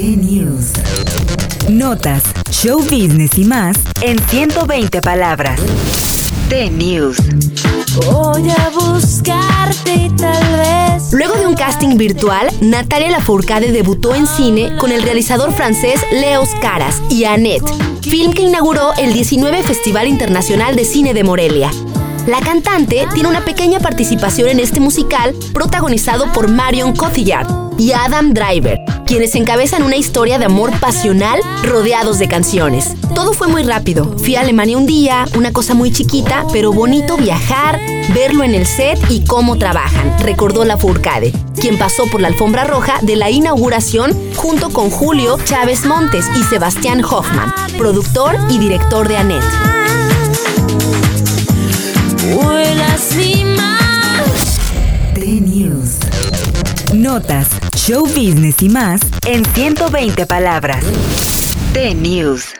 T-News. Notas, show business y más en 120 palabras. T-News. Voy a buscarte y tal vez. Luego de un casting virtual, Natalia Lafourcade debutó en cine con el realizador francés Leos Caras y Annette, film que inauguró el 19 Festival Internacional de Cine de Morelia. La cantante tiene una pequeña participación en este musical protagonizado por Marion Cotillard y Adam Driver, quienes encabezan una historia de amor pasional rodeados de canciones. Todo fue muy rápido. Fui a Alemania un día, una cosa muy chiquita, pero bonito viajar, verlo en el set y cómo trabajan, recordó la Furcade, quien pasó por la alfombra roja de la inauguración junto con Julio Chávez Montes y Sebastián Hoffman, productor y director de Annette. Notas, show business y más en 120 palabras. T-News.